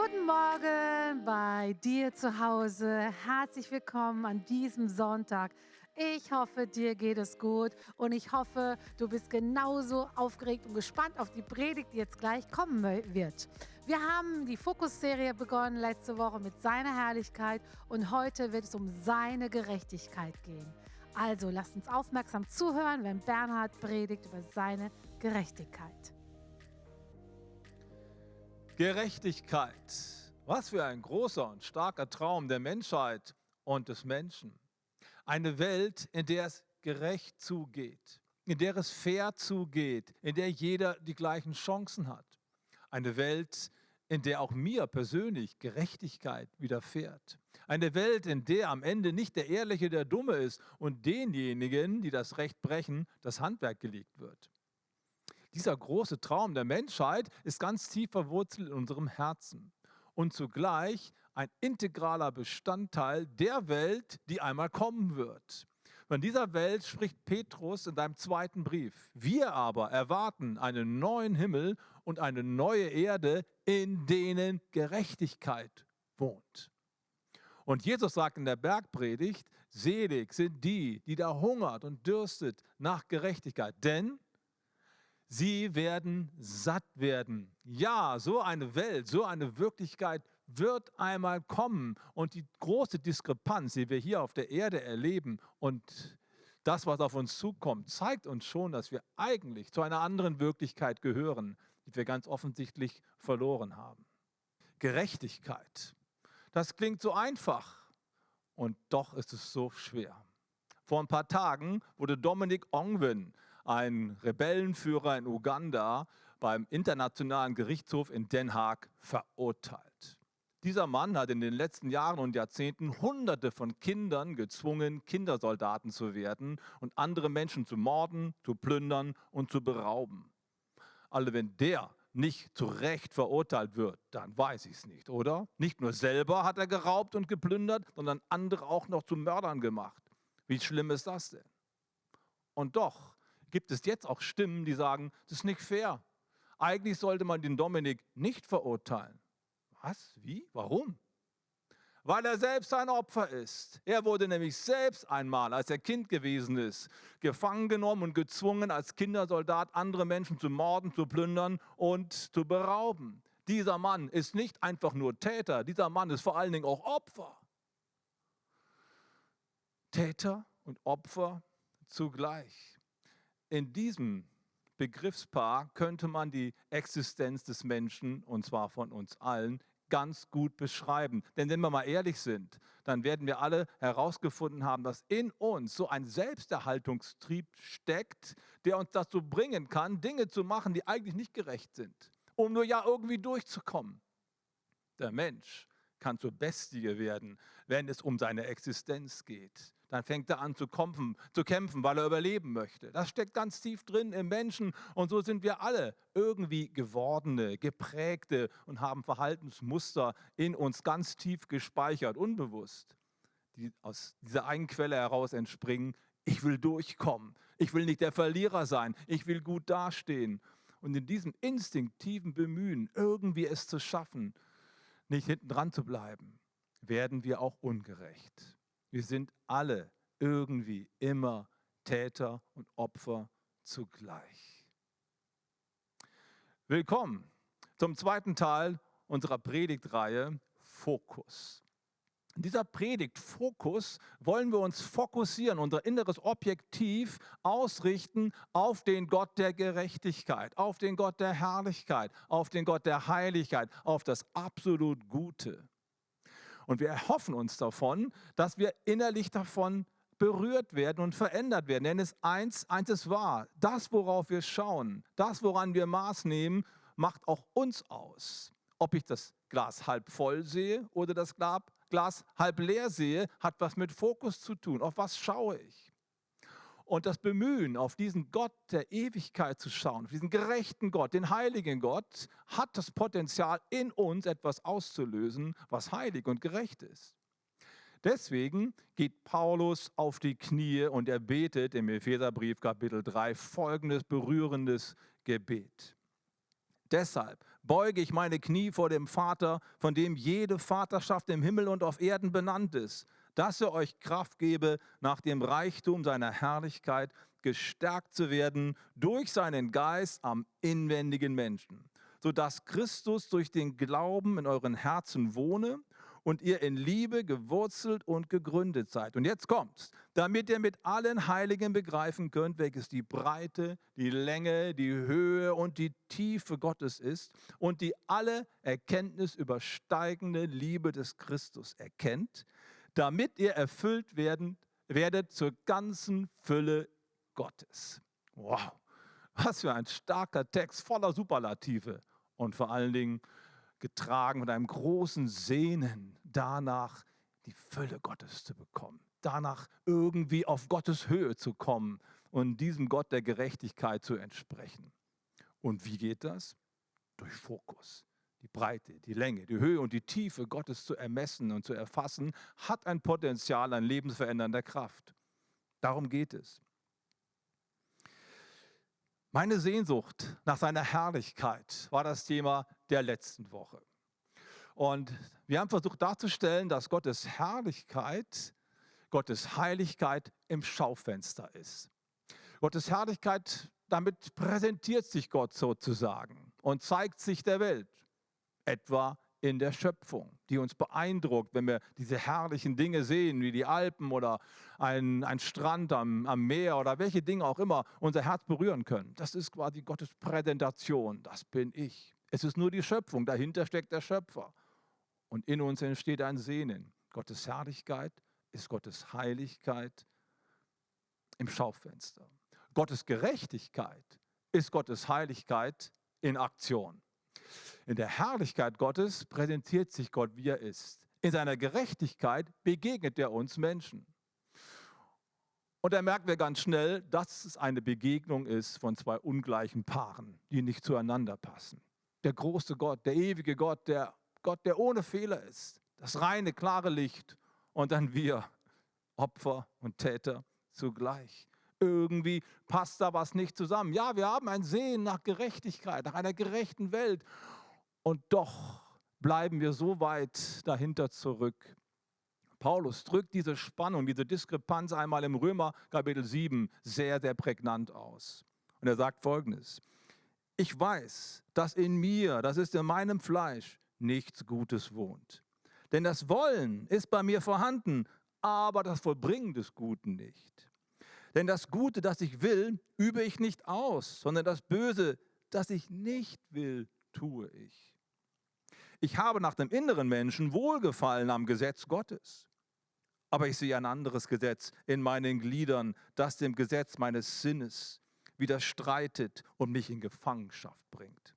Guten Morgen bei dir zu Hause. Herzlich willkommen an diesem Sonntag. Ich hoffe, dir geht es gut und ich hoffe, du bist genauso aufgeregt und gespannt auf die Predigt, die jetzt gleich kommen wird. Wir haben die Fokusserie begonnen letzte Woche mit seiner Herrlichkeit und heute wird es um seine Gerechtigkeit gehen. Also lasst uns aufmerksam zuhören, wenn Bernhard predigt über seine Gerechtigkeit. Gerechtigkeit. Was für ein großer und starker Traum der Menschheit und des Menschen. Eine Welt, in der es gerecht zugeht, in der es fair zugeht, in der jeder die gleichen Chancen hat. Eine Welt, in der auch mir persönlich Gerechtigkeit widerfährt. Eine Welt, in der am Ende nicht der Ehrliche der Dumme ist und denjenigen, die das Recht brechen, das Handwerk gelegt wird. Dieser große Traum der Menschheit ist ganz tief verwurzelt in unserem Herzen und zugleich ein integraler Bestandteil der Welt, die einmal kommen wird. Von dieser Welt spricht Petrus in seinem zweiten Brief. Wir aber erwarten einen neuen Himmel und eine neue Erde, in denen Gerechtigkeit wohnt. Und Jesus sagt in der Bergpredigt, selig sind die, die da hungert und dürstet nach Gerechtigkeit, denn Sie werden satt werden. Ja, so eine Welt, so eine Wirklichkeit wird einmal kommen. Und die große Diskrepanz, die wir hier auf der Erde erleben und das, was auf uns zukommt, zeigt uns schon, dass wir eigentlich zu einer anderen Wirklichkeit gehören, die wir ganz offensichtlich verloren haben. Gerechtigkeit. Das klingt so einfach und doch ist es so schwer. Vor ein paar Tagen wurde Dominik Ongwen, ein Rebellenführer in Uganda, beim Internationalen Gerichtshof in Den Haag verurteilt. Dieser Mann hat in den letzten Jahren und Jahrzehnten Hunderte von Kindern gezwungen, Kindersoldaten zu werden und andere Menschen zu morden, zu plündern und zu berauben. Also wenn der nicht zu Recht verurteilt wird, dann weiß ich es nicht, oder? Nicht nur selber hat er geraubt und geplündert, sondern andere auch noch zu Mördern gemacht. Wie schlimm ist das denn? Und doch gibt es jetzt auch Stimmen, die sagen, das ist nicht fair. Eigentlich sollte man den Dominik nicht verurteilen. Was? Wie? Warum? Weil er selbst ein Opfer ist. Er wurde nämlich selbst einmal, als er Kind gewesen ist, gefangen genommen und gezwungen, als Kindersoldat andere Menschen zu morden, zu plündern und zu berauben. Dieser Mann ist nicht einfach nur Täter, dieser Mann ist vor allen Dingen auch Opfer. Täter und Opfer zugleich. In diesem Begriffspaar könnte man die Existenz des Menschen, und zwar von uns allen, ganz gut beschreiben. Denn wenn wir mal ehrlich sind, dann werden wir alle herausgefunden haben, dass in uns so ein Selbsterhaltungstrieb steckt, der uns dazu bringen kann, Dinge zu machen, die eigentlich nicht gerecht sind, um nur ja irgendwie durchzukommen. Der Mensch kann zur Bestie werden, wenn es um seine Existenz geht. Dann fängt er an zu kämpfen, zu kämpfen, weil er überleben möchte. Das steckt ganz tief drin im Menschen und so sind wir alle irgendwie gewordene, geprägte und haben Verhaltensmuster in uns ganz tief gespeichert, unbewusst, die aus dieser einen Quelle heraus entspringen. Ich will durchkommen. Ich will nicht der Verlierer sein. Ich will gut dastehen. Und in diesem instinktiven Bemühen, irgendwie es zu schaffen, nicht hinten dran zu bleiben, werden wir auch ungerecht. Wir sind alle irgendwie immer Täter und Opfer zugleich. Willkommen zum zweiten Teil unserer Predigtreihe Fokus. In dieser Predigtfokus wollen wir uns fokussieren, unser inneres Objektiv ausrichten auf den Gott der Gerechtigkeit, auf den Gott der Herrlichkeit, auf den Gott der Heiligkeit, auf das absolut Gute. Und wir erhoffen uns davon, dass wir innerlich davon berührt werden und verändert werden. Denn es eins, eins ist wahr, das, worauf wir schauen, das, woran wir Maß nehmen, macht auch uns aus. Ob ich das Glas halb voll sehe oder das Glas halb leer sehe, hat was mit Fokus zu tun. Auf was schaue ich? Und das Bemühen, auf diesen Gott der Ewigkeit zu schauen, auf diesen gerechten Gott, den heiligen Gott, hat das Potenzial, in uns etwas auszulösen, was heilig und gerecht ist. Deswegen geht Paulus auf die Knie und er betet im Epheserbrief Kapitel 3 folgendes berührendes Gebet. Deshalb beuge ich meine Knie vor dem Vater, von dem jede Vaterschaft im Himmel und auf Erden benannt ist, dass er euch Kraft gebe, nach dem Reichtum seiner Herrlichkeit gestärkt zu werden durch seinen Geist am inwendigen Menschen, sodass Christus durch den Glauben in euren Herzen wohne und ihr in Liebe gewurzelt und gegründet seid. Und jetzt kommt's, damit ihr mit allen Heiligen begreifen könnt, welches die Breite, die Länge, die Höhe und die Tiefe Gottes ist und die alle Erkenntnis übersteigende Liebe des Christus erkennt, damit ihr erfüllt werden, werdet zur ganzen Fülle Gottes. Wow, was für ein starker Text voller Superlative und vor allen Dingen getragen mit einem großen Sehnen danach, die Fülle Gottes zu bekommen, danach irgendwie auf Gottes Höhe zu kommen und diesem Gott der Gerechtigkeit zu entsprechen. Und wie geht das? Durch Fokus. Die Breite, die Länge, die Höhe und die Tiefe Gottes zu ermessen und zu erfassen, hat ein Potenzial an lebensverändernder Kraft. Darum geht es. Meine Sehnsucht nach seiner Herrlichkeit war das Thema der letzten Woche. Und wir haben versucht darzustellen, dass Gottes Herrlichkeit, Gottes Heiligkeit im Schaufenster ist. Gottes Herrlichkeit, damit präsentiert sich Gott sozusagen und zeigt sich der Welt, etwa in der Schöpfung, die uns beeindruckt, wenn wir diese herrlichen Dinge sehen, wie die Alpen oder ein, ein Strand am, am Meer oder welche Dinge auch immer unser Herz berühren können. Das ist quasi Gottes Präsentation, das bin ich. Es ist nur die Schöpfung, dahinter steckt der Schöpfer. Und in uns entsteht ein Sehnen. Gottes Herrlichkeit ist Gottes Heiligkeit im Schaufenster. Gottes Gerechtigkeit ist Gottes Heiligkeit in Aktion. In der Herrlichkeit Gottes präsentiert sich Gott, wie er ist. In seiner Gerechtigkeit begegnet er uns Menschen. Und da merken wir ganz schnell, dass es eine Begegnung ist von zwei ungleichen Paaren, die nicht zueinander passen. Der große Gott, der ewige Gott, der Gott, der ohne Fehler ist, das reine, klare Licht und dann wir, Opfer und Täter zugleich. Irgendwie passt da was nicht zusammen. Ja, wir haben ein Sehen nach Gerechtigkeit, nach einer gerechten Welt. Und doch bleiben wir so weit dahinter zurück. Paulus drückt diese Spannung, diese Diskrepanz einmal im Römer Kapitel 7 sehr, sehr prägnant aus. Und er sagt folgendes. Ich weiß, dass in mir, das ist in meinem Fleisch, nichts Gutes wohnt. Denn das Wollen ist bei mir vorhanden, aber das Vollbringen des Guten nicht. Denn das Gute, das ich will, übe ich nicht aus, sondern das Böse, das ich nicht will, tue ich. Ich habe nach dem inneren Menschen Wohlgefallen am Gesetz Gottes. Aber ich sehe ein anderes Gesetz in meinen Gliedern, das dem Gesetz meines Sinnes widerstreitet und mich in Gefangenschaft bringt.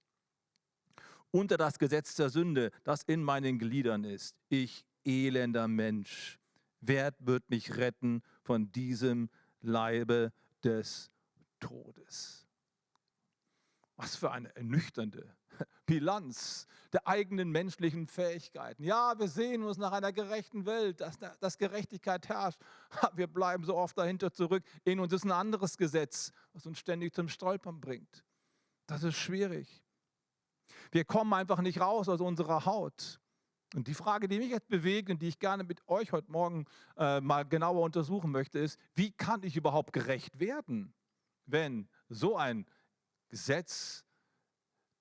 Unter das Gesetz der Sünde, das in meinen Gliedern ist. Ich, elender Mensch, wer wird mich retten von diesem Leibe des Todes? Was für eine ernüchternde Bilanz der eigenen menschlichen Fähigkeiten. Ja, wir sehen uns nach einer gerechten Welt, dass, dass Gerechtigkeit herrscht. Wir bleiben so oft dahinter zurück. In uns ist ein anderes Gesetz, was uns ständig zum Stolpern bringt. Das ist schwierig. Wir kommen einfach nicht raus aus unserer Haut. Und die Frage, die mich jetzt bewegt und die ich gerne mit euch heute Morgen äh, mal genauer untersuchen möchte, ist, wie kann ich überhaupt gerecht werden, wenn so ein Gesetz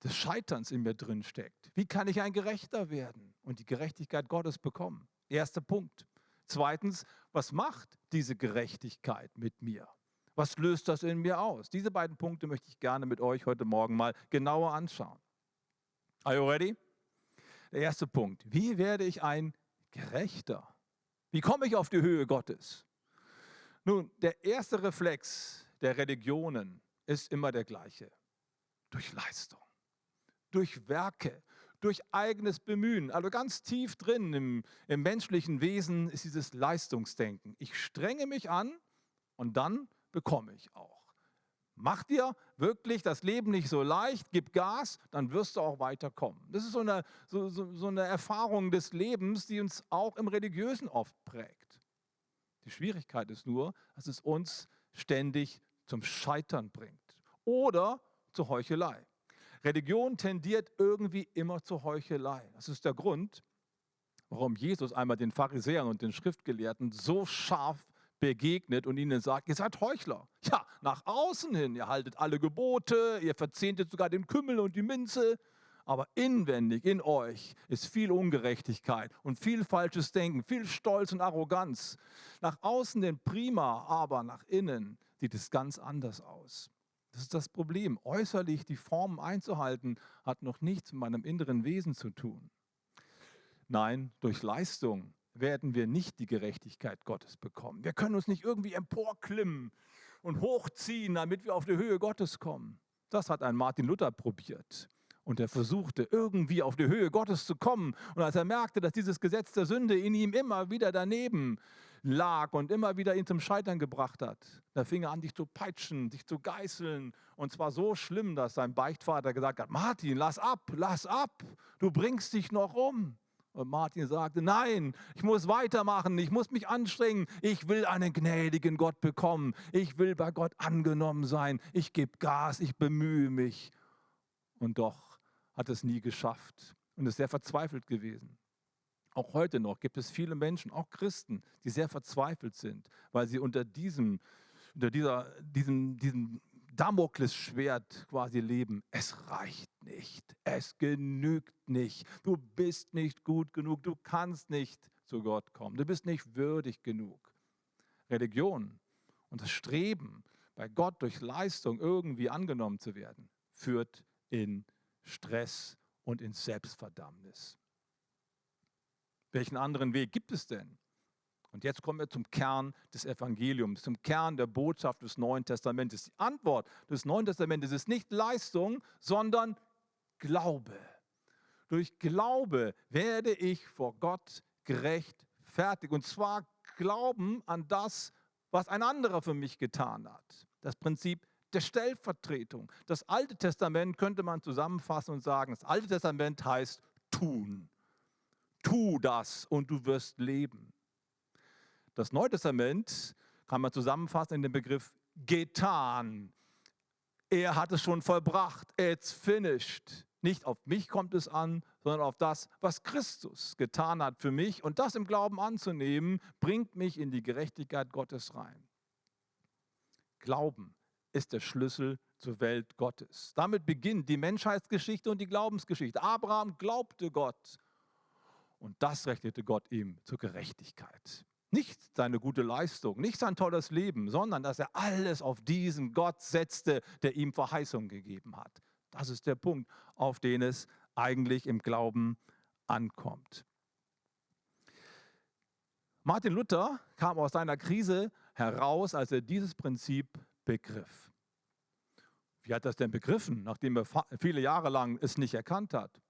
des Scheiterns in mir drin steckt. Wie kann ich ein Gerechter werden und die Gerechtigkeit Gottes bekommen? Erster Punkt. Zweitens, was macht diese Gerechtigkeit mit mir? Was löst das in mir aus? Diese beiden Punkte möchte ich gerne mit euch heute Morgen mal genauer anschauen. Are you ready? Der erste Punkt. Wie werde ich ein Gerechter? Wie komme ich auf die Höhe Gottes? Nun, der erste Reflex der Religionen ist immer der gleiche. Durch Leistung durch Werke, durch eigenes Bemühen. Also ganz tief drin im, im menschlichen Wesen ist dieses Leistungsdenken. Ich strenge mich an und dann bekomme ich auch. Mach dir wirklich das Leben nicht so leicht, gib Gas, dann wirst du auch weiterkommen. Das ist so eine, so, so, so eine Erfahrung des Lebens, die uns auch im Religiösen oft prägt. Die Schwierigkeit ist nur, dass es uns ständig zum Scheitern bringt oder zur Heuchelei. Religion tendiert irgendwie immer zur Heuchelei. Das ist der Grund, warum Jesus einmal den Pharisäern und den Schriftgelehrten so scharf begegnet und ihnen sagt, ihr seid Heuchler. Ja, nach außen hin, ihr haltet alle Gebote, ihr verzehntet sogar den Kümmel und die Minze, aber inwendig in euch ist viel Ungerechtigkeit und viel falsches Denken, viel Stolz und Arroganz. Nach außen hin prima, aber nach innen sieht es ganz anders aus. Das ist das Problem. Äußerlich die Formen einzuhalten, hat noch nichts mit meinem inneren Wesen zu tun. Nein, durch Leistung werden wir nicht die Gerechtigkeit Gottes bekommen. Wir können uns nicht irgendwie emporklimmen und hochziehen, damit wir auf die Höhe Gottes kommen. Das hat ein Martin Luther probiert. Und er versuchte irgendwie auf die Höhe Gottes zu kommen. Und als er merkte, dass dieses Gesetz der Sünde in ihm immer wieder daneben lag und immer wieder ihn zum Scheitern gebracht hat, da fing er an, dich zu peitschen, dich zu geißeln. Und zwar so schlimm, dass sein Beichtvater gesagt hat, Martin, lass ab, lass ab, du bringst dich noch um. Und Martin sagte, nein, ich muss weitermachen, ich muss mich anstrengen, ich will einen gnädigen Gott bekommen, ich will bei Gott angenommen sein, ich gebe Gas, ich bemühe mich. Und doch hat es nie geschafft und ist sehr verzweifelt gewesen. Auch heute noch gibt es viele Menschen, auch Christen, die sehr verzweifelt sind, weil sie unter diesem, unter dieser, diesem, diesem Damoklesschwert quasi leben. Es reicht nicht, es genügt nicht. Du bist nicht gut genug, du kannst nicht zu Gott kommen, du bist nicht würdig genug. Religion und das Streben, bei Gott durch Leistung irgendwie angenommen zu werden, führt in Stress und in Selbstverdammnis. Welchen anderen Weg gibt es denn? Und jetzt kommen wir zum Kern des Evangeliums, zum Kern der Botschaft des Neuen Testamentes. Die Antwort des Neuen Testamentes ist nicht Leistung, sondern Glaube. Durch Glaube werde ich vor Gott gerechtfertigt. Und zwar Glauben an das, was ein anderer für mich getan hat. Das Prinzip der Stellvertretung. Das Alte Testament könnte man zusammenfassen und sagen, das Alte Testament heißt tun. Tu das und du wirst leben. Das Neue Testament kann man zusammenfassen in den Begriff getan. Er hat es schon vollbracht. It's finished. Nicht auf mich kommt es an, sondern auf das, was Christus getan hat für mich. Und das im Glauben anzunehmen, bringt mich in die Gerechtigkeit Gottes rein. Glauben ist der Schlüssel zur Welt Gottes. Damit beginnt die Menschheitsgeschichte und die Glaubensgeschichte. Abraham glaubte Gott und das rechnete Gott ihm zur Gerechtigkeit. Nicht seine gute Leistung, nicht sein tolles Leben, sondern dass er alles auf diesen Gott setzte, der ihm Verheißung gegeben hat. Das ist der Punkt, auf den es eigentlich im Glauben ankommt. Martin Luther kam aus seiner Krise heraus, als er dieses Prinzip begriff. Wie hat er es denn begriffen, nachdem er viele Jahre lang es nicht erkannt hat?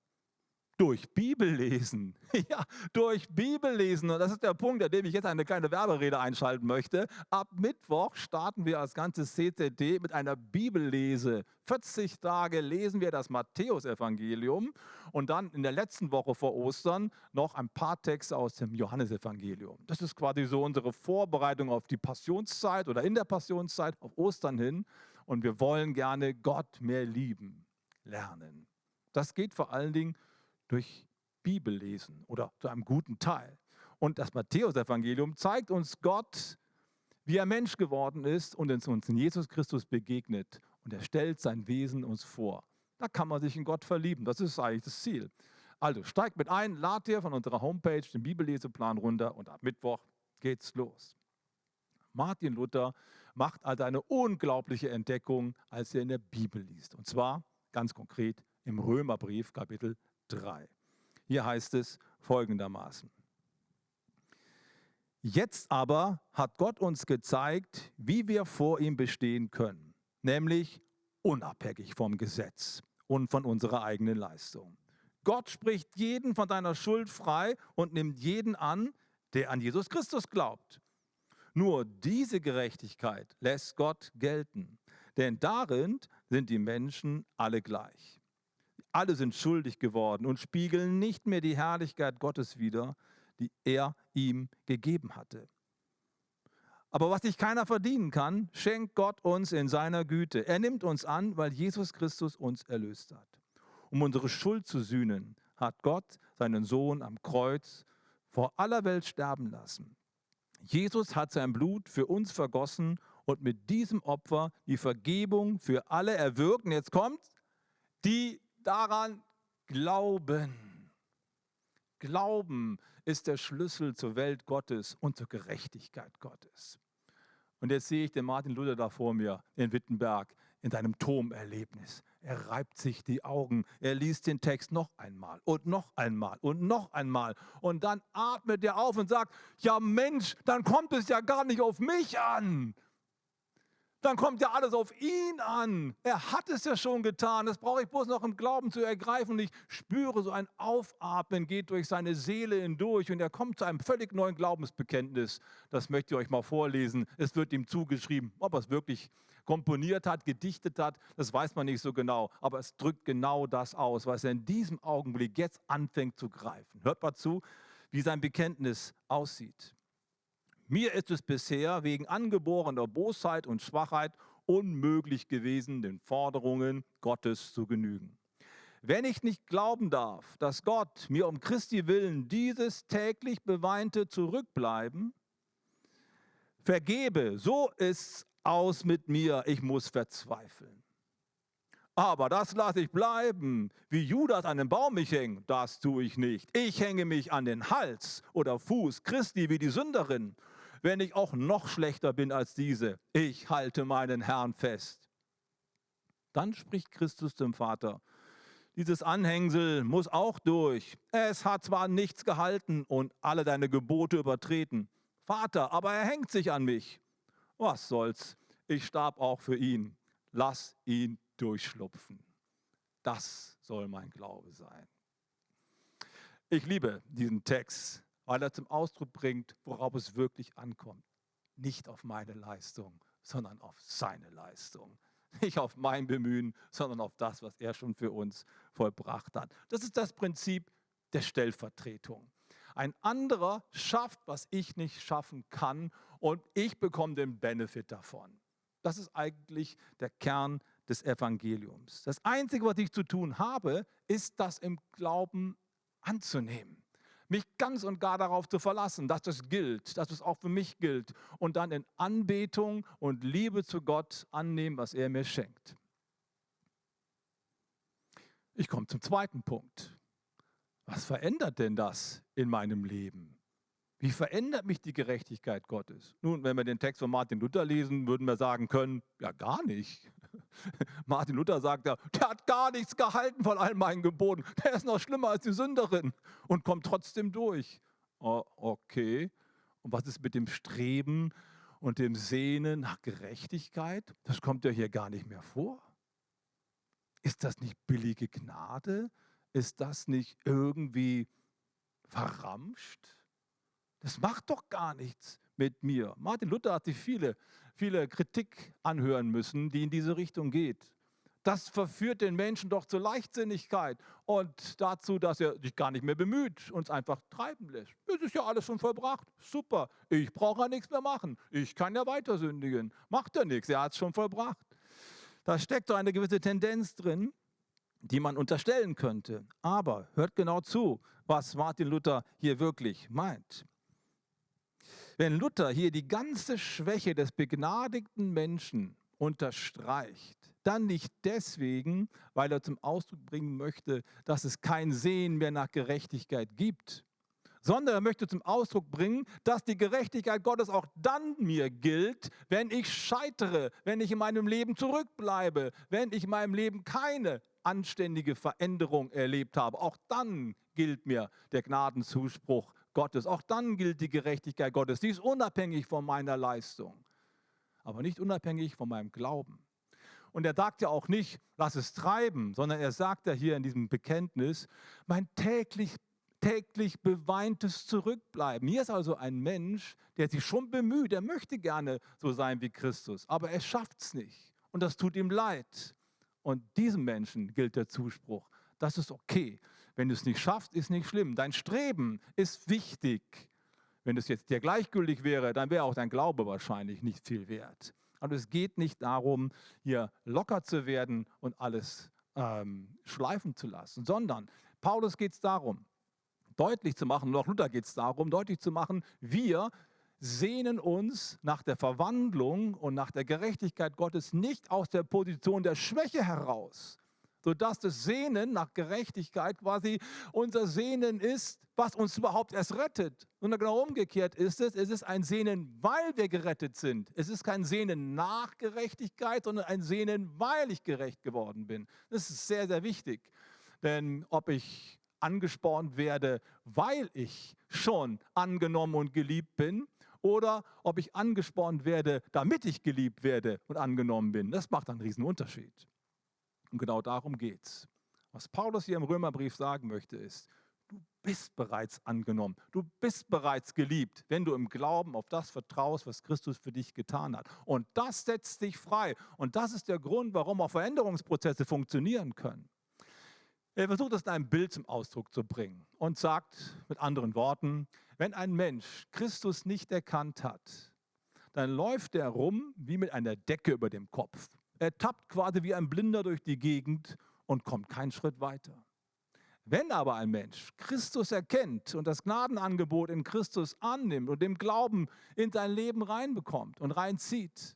Durch Bibellesen. Ja, durch Bibellesen. Und das ist der Punkt, an dem ich jetzt eine kleine Werberede einschalten möchte. Ab Mittwoch starten wir als ganzes CCD mit einer Bibellese. 40 Tage lesen wir das Matthäusevangelium und dann in der letzten Woche vor Ostern noch ein paar Texte aus dem Johannesevangelium. Das ist quasi so unsere Vorbereitung auf die Passionszeit oder in der Passionszeit, auf Ostern hin. Und wir wollen gerne Gott mehr lieben, lernen. Das geht vor allen Dingen durch Bibellesen oder zu einem guten Teil. Und das Matthäusevangelium zeigt uns Gott, wie er Mensch geworden ist und uns in Jesus Christus begegnet. Und er stellt sein Wesen uns vor. Da kann man sich in Gott verlieben. Das ist eigentlich das Ziel. Also steigt mit ein, lad dir von unserer Homepage den Bibelleseplan runter und ab Mittwoch geht's los. Martin Luther macht also eine unglaubliche Entdeckung, als er in der Bibel liest. Und zwar ganz konkret im Römerbrief Kapitel 3. Hier heißt es folgendermaßen. Jetzt aber hat Gott uns gezeigt, wie wir vor ihm bestehen können, nämlich unabhängig vom Gesetz und von unserer eigenen Leistung. Gott spricht jeden von deiner Schuld frei und nimmt jeden an, der an Jesus Christus glaubt. Nur diese Gerechtigkeit lässt Gott gelten, denn darin sind die Menschen alle gleich. Alle sind schuldig geworden und spiegeln nicht mehr die Herrlichkeit Gottes wider, die er ihm gegeben hatte. Aber was sich keiner verdienen kann, schenkt Gott uns in seiner Güte. Er nimmt uns an, weil Jesus Christus uns erlöst hat. um unsere Schuld zu sühnen, hat Gott seinen Sohn am Kreuz vor aller Welt sterben lassen. Jesus hat sein Blut für uns vergossen und mit diesem Opfer die Vergebung für alle erwirkt. Jetzt kommt, die daran glauben. Glauben ist der Schlüssel zur Welt Gottes und zur Gerechtigkeit Gottes. Und jetzt sehe ich den Martin Luther da vor mir in Wittenberg in seinem Turmerlebnis. Er reibt sich die Augen, er liest den Text noch einmal und noch einmal und noch einmal. Und dann atmet er auf und sagt, ja Mensch, dann kommt es ja gar nicht auf mich an dann kommt ja alles auf ihn an. Er hat es ja schon getan. Das brauche ich bloß noch im Glauben zu ergreifen. Und ich spüre so ein Aufatmen, geht durch seine Seele hindurch. Und er kommt zu einem völlig neuen Glaubensbekenntnis. Das möchte ich euch mal vorlesen. Es wird ihm zugeschrieben. Ob er es wirklich komponiert hat, gedichtet hat, das weiß man nicht so genau. Aber es drückt genau das aus, was er in diesem Augenblick jetzt anfängt zu greifen. Hört mal zu, wie sein Bekenntnis aussieht. Mir ist es bisher wegen angeborener Bosheit und Schwachheit unmöglich gewesen, den Forderungen Gottes zu genügen. Wenn ich nicht glauben darf, dass Gott mir um Christi willen dieses täglich beweinte Zurückbleiben vergebe, so ist's aus mit mir, ich muss verzweifeln. Aber das lasse ich bleiben, wie Judas an den Baum mich hängt, das tue ich nicht. Ich hänge mich an den Hals oder Fuß Christi wie die Sünderin wenn ich auch noch schlechter bin als diese. Ich halte meinen Herrn fest. Dann spricht Christus zum Vater. Dieses Anhängsel muss auch durch. Es hat zwar nichts gehalten und alle deine Gebote übertreten. Vater, aber er hängt sich an mich. Was soll's? Ich starb auch für ihn. Lass ihn durchschlupfen. Das soll mein Glaube sein. Ich liebe diesen Text weil er zum Ausdruck bringt, worauf es wirklich ankommt. Nicht auf meine Leistung, sondern auf seine Leistung. Nicht auf mein Bemühen, sondern auf das, was er schon für uns vollbracht hat. Das ist das Prinzip der Stellvertretung. Ein anderer schafft, was ich nicht schaffen kann und ich bekomme den Benefit davon. Das ist eigentlich der Kern des Evangeliums. Das Einzige, was ich zu tun habe, ist das im Glauben anzunehmen mich ganz und gar darauf zu verlassen, dass das gilt, dass es auch für mich gilt und dann in Anbetung und Liebe zu Gott annehmen, was er mir schenkt. Ich komme zum zweiten Punkt. Was verändert denn das in meinem Leben? Wie verändert mich die Gerechtigkeit Gottes? Nun, wenn wir den Text von Martin Luther lesen, würden wir sagen können, ja gar nicht. Martin Luther sagt ja, der hat gar nichts gehalten von all meinen Geboten. Der ist noch schlimmer als die Sünderin und kommt trotzdem durch. Oh, okay. Und was ist mit dem Streben und dem Sehnen nach Gerechtigkeit? Das kommt ja hier gar nicht mehr vor. Ist das nicht billige Gnade? Ist das nicht irgendwie verramscht? Das macht doch gar nichts mit mir. Martin Luther hat sich viele viele Kritik anhören müssen, die in diese Richtung geht. Das verführt den Menschen doch zur Leichtsinnigkeit und dazu, dass er sich gar nicht mehr bemüht, uns einfach treiben lässt. Es ist ja alles schon vollbracht. Super. Ich brauche ja nichts mehr machen. Ich kann ja weiter sündigen. Macht ja nichts. Er hat es schon vollbracht. Da steckt so eine gewisse Tendenz drin, die man unterstellen könnte. Aber hört genau zu, was Martin Luther hier wirklich meint. Wenn Luther hier die ganze Schwäche des begnadigten Menschen unterstreicht, dann nicht deswegen, weil er zum Ausdruck bringen möchte, dass es kein Sehen mehr nach Gerechtigkeit gibt, sondern er möchte zum Ausdruck bringen, dass die Gerechtigkeit Gottes auch dann mir gilt, wenn ich scheitere, wenn ich in meinem Leben zurückbleibe, wenn ich in meinem Leben keine anständige Veränderung erlebt habe. Auch dann gilt mir der Gnadenzuspruch Gottes. Auch dann gilt die Gerechtigkeit Gottes. Die ist unabhängig von meiner Leistung, aber nicht unabhängig von meinem Glauben. Und er sagt ja auch nicht, lass es treiben, sondern er sagt ja hier in diesem Bekenntnis, mein täglich, täglich beweintes Zurückbleiben. Hier ist also ein Mensch, der sich schon bemüht, er möchte gerne so sein wie Christus, aber er schafft es nicht. Und das tut ihm leid. Und diesem Menschen gilt der Zuspruch, das ist okay. Wenn du es nicht schaffst, ist nicht schlimm. Dein Streben ist wichtig. Wenn es jetzt dir gleichgültig wäre, dann wäre auch dein Glaube wahrscheinlich nicht viel wert. Aber es geht nicht darum, hier locker zu werden und alles ähm, schleifen zu lassen, sondern Paulus geht es darum, deutlich zu machen, und auch Luther geht es darum, deutlich zu machen, wir sehnen uns nach der Verwandlung und nach der Gerechtigkeit Gottes nicht aus der Position der Schwäche heraus, sodass das Sehnen nach Gerechtigkeit quasi unser Sehnen ist, was uns überhaupt erst rettet. Sondern genau umgekehrt ist es, es ist ein Sehnen, weil wir gerettet sind. Es ist kein Sehnen nach Gerechtigkeit, sondern ein Sehnen, weil ich gerecht geworden bin. Das ist sehr, sehr wichtig. Denn ob ich angespornt werde, weil ich schon angenommen und geliebt bin, oder ob ich angespornt werde, damit ich geliebt werde und angenommen bin. Das macht einen riesen Unterschied. Und genau darum geht es. Was Paulus hier im Römerbrief sagen möchte, ist, du bist bereits angenommen, du bist bereits geliebt, wenn du im Glauben auf das vertraust, was Christus für dich getan hat. Und das setzt dich frei. Und das ist der Grund, warum auch Veränderungsprozesse funktionieren können. Er versucht es in einem Bild zum Ausdruck zu bringen und sagt mit anderen Worten, wenn ein Mensch Christus nicht erkannt hat, dann läuft er rum wie mit einer Decke über dem Kopf. Er tappt quasi wie ein Blinder durch die Gegend und kommt keinen Schritt weiter. Wenn aber ein Mensch Christus erkennt und das Gnadenangebot in Christus annimmt und dem Glauben in sein Leben reinbekommt und reinzieht,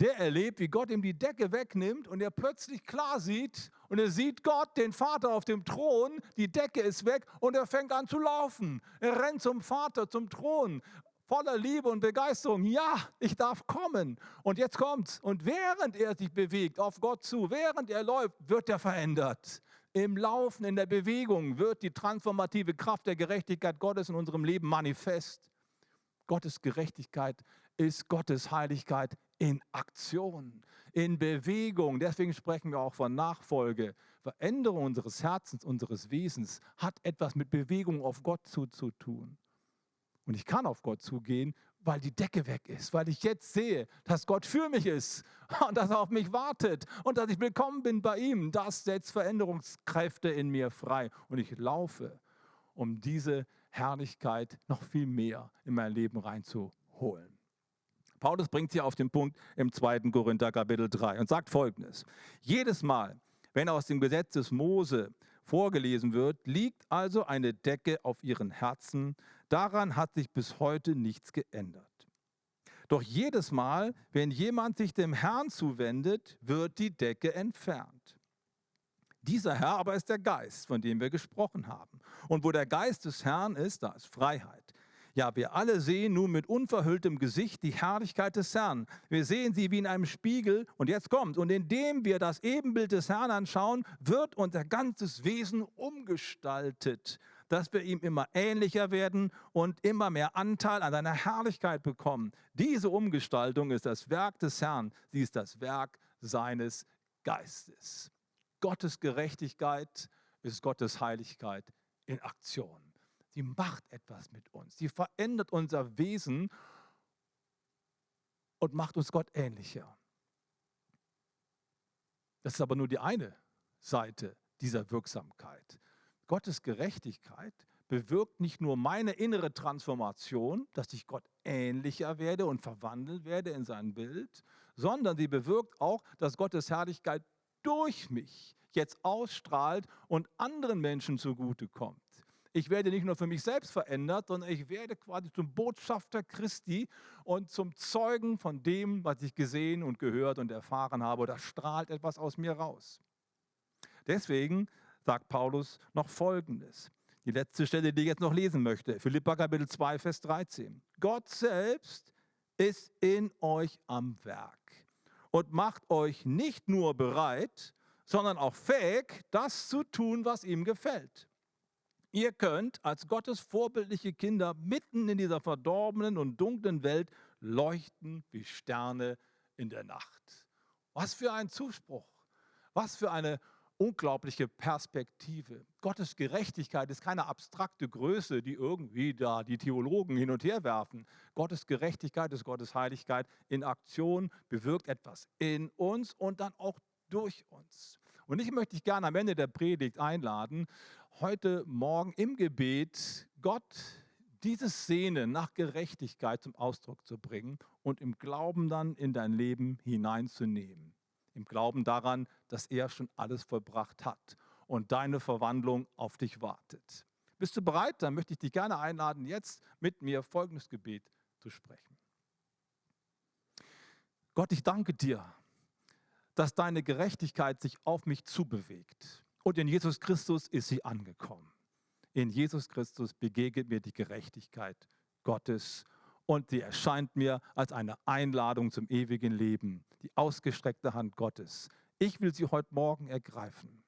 der erlebt, wie Gott ihm die Decke wegnimmt und er plötzlich klar sieht und er sieht Gott, den Vater auf dem Thron, die Decke ist weg und er fängt an zu laufen. Er rennt zum Vater, zum Thron, voller Liebe und Begeisterung. Ja, ich darf kommen. Und jetzt kommt's. Und während er sich bewegt auf Gott zu, während er läuft, wird er verändert. Im Laufen, in der Bewegung wird die transformative Kraft der Gerechtigkeit Gottes in unserem Leben manifest. Gottes Gerechtigkeit ist Gottes Heiligkeit in Aktion, in Bewegung. Deswegen sprechen wir auch von Nachfolge. Veränderung unseres Herzens, unseres Wesens hat etwas mit Bewegung auf Gott zuzutun. Und ich kann auf Gott zugehen, weil die Decke weg ist, weil ich jetzt sehe, dass Gott für mich ist und dass er auf mich wartet und dass ich willkommen bin bei ihm. Das setzt Veränderungskräfte in mir frei und ich laufe, um diese Herrlichkeit noch viel mehr in mein Leben reinzuholen. Paulus bringt sie auf den Punkt im 2. Korinther Kapitel 3 und sagt folgendes. Jedes Mal, wenn aus dem Gesetz des Mose vorgelesen wird, liegt also eine Decke auf ihren Herzen. Daran hat sich bis heute nichts geändert. Doch jedes Mal, wenn jemand sich dem Herrn zuwendet, wird die Decke entfernt. Dieser Herr aber ist der Geist, von dem wir gesprochen haben. Und wo der Geist des Herrn ist, da ist Freiheit. Ja, wir alle sehen nun mit unverhülltem Gesicht die Herrlichkeit des Herrn. Wir sehen sie wie in einem Spiegel und jetzt kommt. Und indem wir das Ebenbild des Herrn anschauen, wird unser ganzes Wesen umgestaltet, dass wir ihm immer ähnlicher werden und immer mehr Anteil an seiner Herrlichkeit bekommen. Diese Umgestaltung ist das Werk des Herrn. Sie ist das Werk seines Geistes. Gottes Gerechtigkeit ist Gottes Heiligkeit in Aktion sie macht etwas mit uns. Sie verändert unser Wesen und macht uns Gott ähnlicher. Das ist aber nur die eine Seite dieser Wirksamkeit. Gottes Gerechtigkeit bewirkt nicht nur meine innere Transformation, dass ich Gott ähnlicher werde und verwandelt werde in sein Bild, sondern sie bewirkt auch, dass Gottes Herrlichkeit durch mich jetzt ausstrahlt und anderen Menschen zugutekommt. Ich werde nicht nur für mich selbst verändert, sondern ich werde quasi zum Botschafter Christi und zum Zeugen von dem, was ich gesehen und gehört und erfahren habe. Da strahlt etwas aus mir raus. Deswegen sagt Paulus noch Folgendes. Die letzte Stelle, die ich jetzt noch lesen möchte. Philippa Kapitel 2, Vers 13. Gott selbst ist in euch am Werk und macht euch nicht nur bereit, sondern auch fähig, das zu tun, was ihm gefällt. Ihr könnt als Gottes vorbildliche Kinder mitten in dieser verdorbenen und dunklen Welt leuchten wie Sterne in der Nacht. Was für ein Zuspruch, was für eine unglaubliche Perspektive. Gottes Gerechtigkeit ist keine abstrakte Größe, die irgendwie da die Theologen hin und her werfen. Gottes Gerechtigkeit ist Gottes Heiligkeit in Aktion, bewirkt etwas in uns und dann auch durch uns. Und ich möchte dich gerne am Ende der Predigt einladen, heute Morgen im Gebet Gott dieses Sehnen nach Gerechtigkeit zum Ausdruck zu bringen und im Glauben dann in dein Leben hineinzunehmen. Im Glauben daran, dass er schon alles vollbracht hat und deine Verwandlung auf dich wartet. Bist du bereit? Dann möchte ich dich gerne einladen, jetzt mit mir folgendes Gebet zu sprechen. Gott, ich danke dir, dass deine Gerechtigkeit sich auf mich zubewegt. Und in Jesus Christus ist sie angekommen. In Jesus Christus begegnet mir die Gerechtigkeit Gottes und die erscheint mir als eine Einladung zum ewigen Leben, die ausgestreckte Hand Gottes. Ich will sie heute Morgen ergreifen.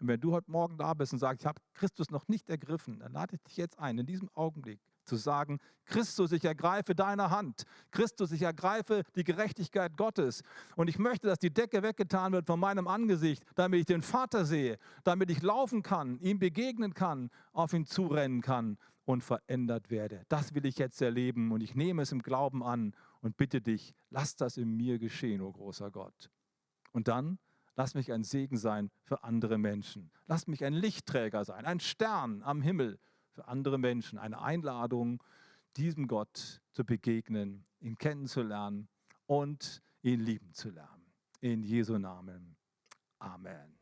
Und wenn du heute Morgen da bist und sagst, ich habe Christus noch nicht ergriffen, dann lade ich dich jetzt ein, in diesem Augenblick zu sagen, Christus, ich ergreife deine Hand. Christus, ich ergreife die Gerechtigkeit Gottes. Und ich möchte, dass die Decke weggetan wird von meinem Angesicht, damit ich den Vater sehe, damit ich laufen kann, ihm begegnen kann, auf ihn zurennen kann und verändert werde. Das will ich jetzt erleben und ich nehme es im Glauben an und bitte dich, lass das in mir geschehen, o oh großer Gott. Und dann lass mich ein Segen sein für andere Menschen. Lass mich ein Lichtträger sein, ein Stern am Himmel für andere Menschen. Eine Einladung, diesem Gott zu begegnen, ihn kennenzulernen und ihn lieben zu lernen. In Jesu Namen. Amen.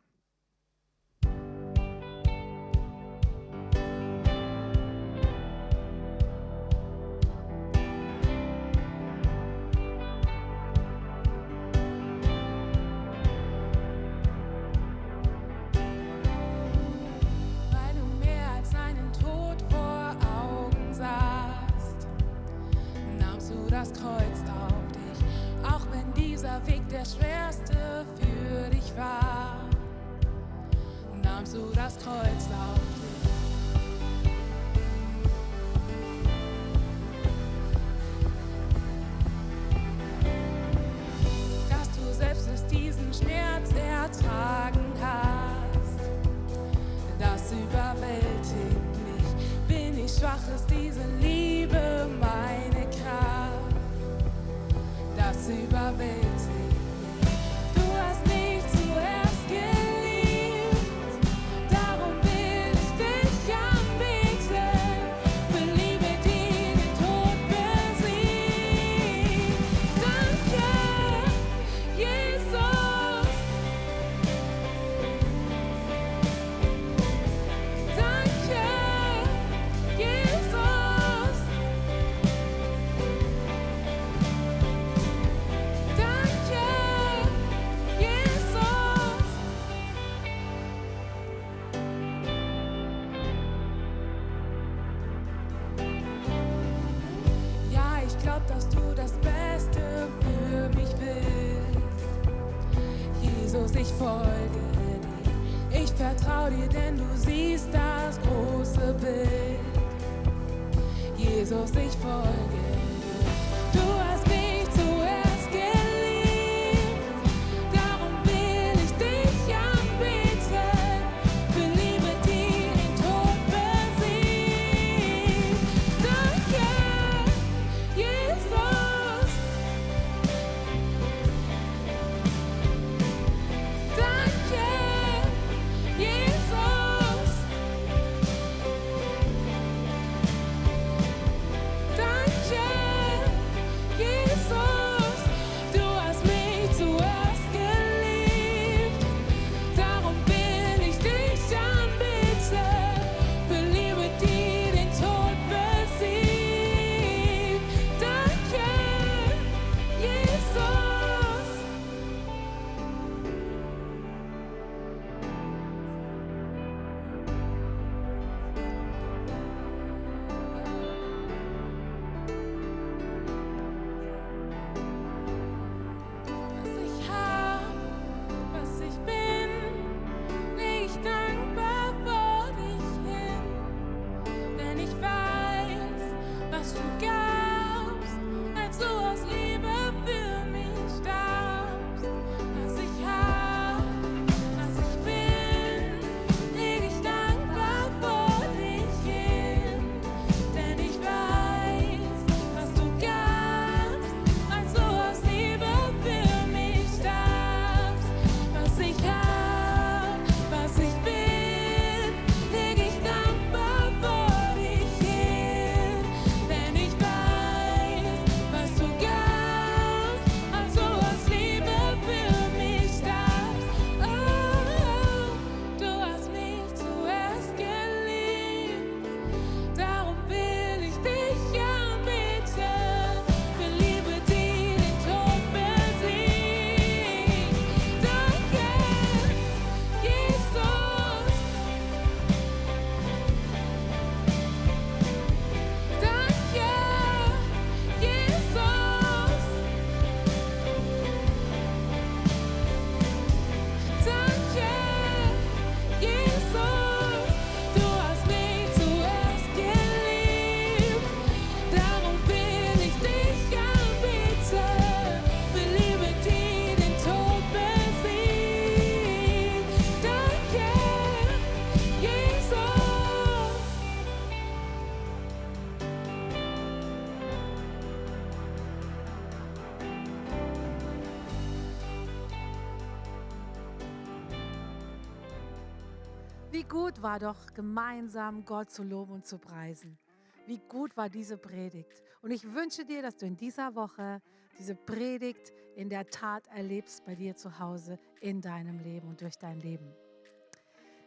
Wie gut war doch gemeinsam Gott zu loben und zu preisen. Wie gut war diese Predigt. Und ich wünsche dir, dass du in dieser Woche diese Predigt in der Tat erlebst bei dir zu Hause, in deinem Leben und durch dein Leben.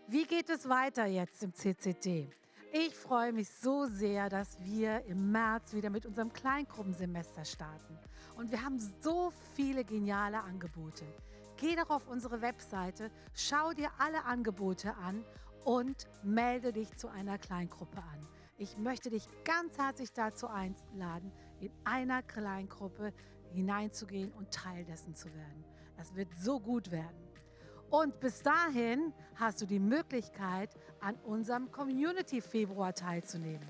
Wie geht es weiter jetzt im CCT? Ich freue mich so sehr, dass wir im März wieder mit unserem Kleingruppensemester starten. Und wir haben so viele geniale Angebote. Geh doch auf unsere Webseite, schau dir alle Angebote an und melde dich zu einer Kleingruppe an. Ich möchte dich ganz herzlich dazu einladen, in einer Kleingruppe hineinzugehen und Teil dessen zu werden. Es wird so gut werden. Und bis dahin hast du die Möglichkeit, an unserem Community Februar teilzunehmen.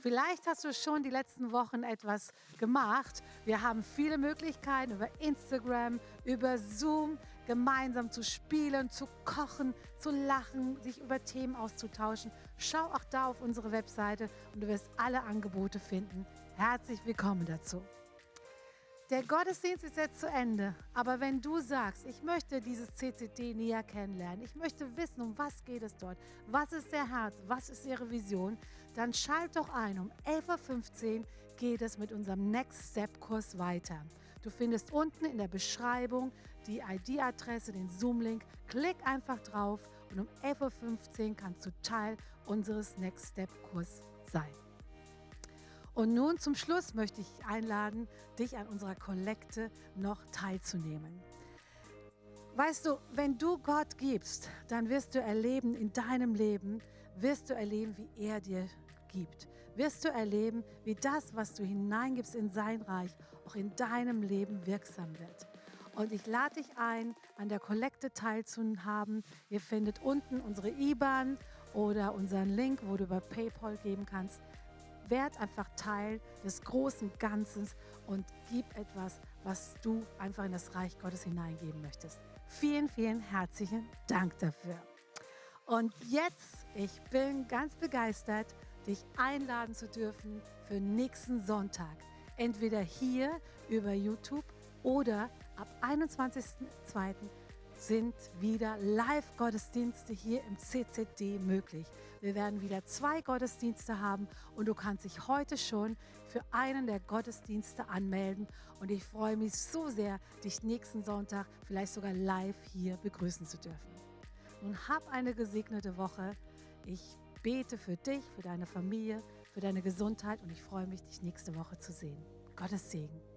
Vielleicht hast du schon die letzten Wochen etwas gemacht. Wir haben viele Möglichkeiten über Instagram, über Zoom gemeinsam zu spielen, zu kochen, zu lachen, sich über Themen auszutauschen. Schau auch da auf unsere Webseite und du wirst alle Angebote finden. Herzlich willkommen dazu. Der Gottesdienst ist jetzt zu Ende, aber wenn du sagst, ich möchte dieses CCD näher kennenlernen, ich möchte wissen, um was geht es dort, was ist der Herz, was ist ihre Vision, dann schalt doch ein. Um 11.15 Uhr geht es mit unserem Next Step Kurs weiter. Du findest unten in der Beschreibung die ID-Adresse, den Zoom-Link. Klick einfach drauf und um 11.15 Uhr kannst du Teil unseres Next Step Kurs sein. Und nun zum Schluss möchte ich einladen, dich an unserer Kollekte noch teilzunehmen. Weißt du, wenn du Gott gibst, dann wirst du erleben in deinem Leben, wirst du erleben, wie er dir gibt. Wirst du erleben, wie das, was du hineingibst in sein Reich, auch in deinem Leben wirksam wird. Und ich lade dich ein, an der Kollekte teilzuhaben. Ihr findet unten unsere IBAN oder unseren Link, wo du über PayPal geben kannst. Werd einfach Teil des großen Ganzen und gib etwas, was du einfach in das Reich Gottes hineingeben möchtest. Vielen, vielen herzlichen Dank dafür. Und jetzt, ich bin ganz begeistert, dich einladen zu dürfen für nächsten Sonntag. Entweder hier über YouTube oder ab 21.02 sind wieder Live-Gottesdienste hier im CZD möglich. Wir werden wieder zwei Gottesdienste haben und du kannst dich heute schon für einen der Gottesdienste anmelden. Und ich freue mich so sehr, dich nächsten Sonntag vielleicht sogar live hier begrüßen zu dürfen. Nun hab eine gesegnete Woche. Ich bete für dich, für deine Familie, für deine Gesundheit und ich freue mich, dich nächste Woche zu sehen. Gottes Segen.